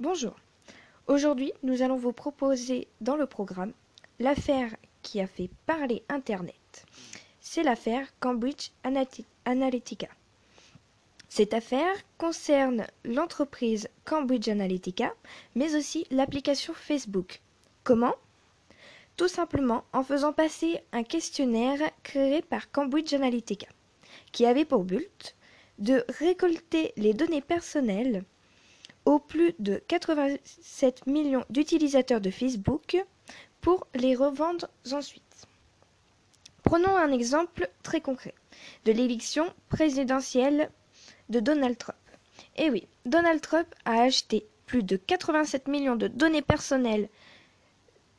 Bonjour. Aujourd'hui, nous allons vous proposer dans le programme l'affaire qui a fait parler Internet. C'est l'affaire Cambridge Analytica. Cette affaire concerne l'entreprise Cambridge Analytica, mais aussi l'application Facebook. Comment? Tout simplement en faisant passer un questionnaire créé par Cambridge Analytica, qui avait pour but de récolter les données personnelles aux plus de 87 millions d'utilisateurs de Facebook pour les revendre ensuite. Prenons un exemple très concret de l'élection présidentielle de Donald Trump. Eh oui, Donald Trump a acheté plus de 87 millions de données personnelles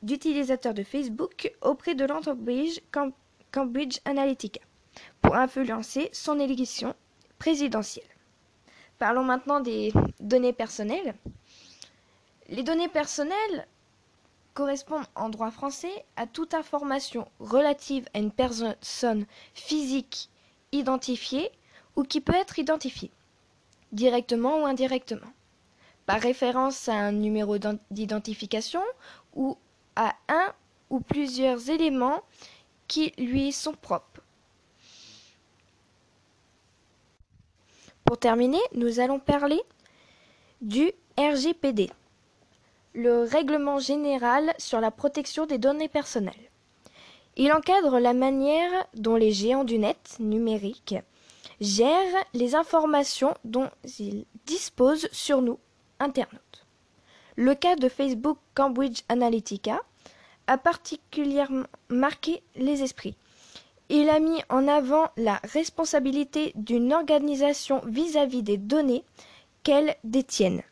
d'utilisateurs de Facebook auprès de l'entreprise Cambridge Analytica pour influencer son élection présidentielle. Parlons maintenant des données personnelles. Les données personnelles correspondent en droit français à toute information relative à une personne physique identifiée ou qui peut être identifiée, directement ou indirectement, par référence à un numéro d'identification ou à un ou plusieurs éléments qui lui sont propres. Pour terminer, nous allons parler du RGPD, le Règlement général sur la protection des données personnelles. Il encadre la manière dont les géants du net numérique gèrent les informations dont ils disposent sur nous, internautes. Le cas de Facebook Cambridge Analytica a particulièrement marqué les esprits. Il a mis en avant la responsabilité d'une organisation vis-à-vis des données qu'elle détienne,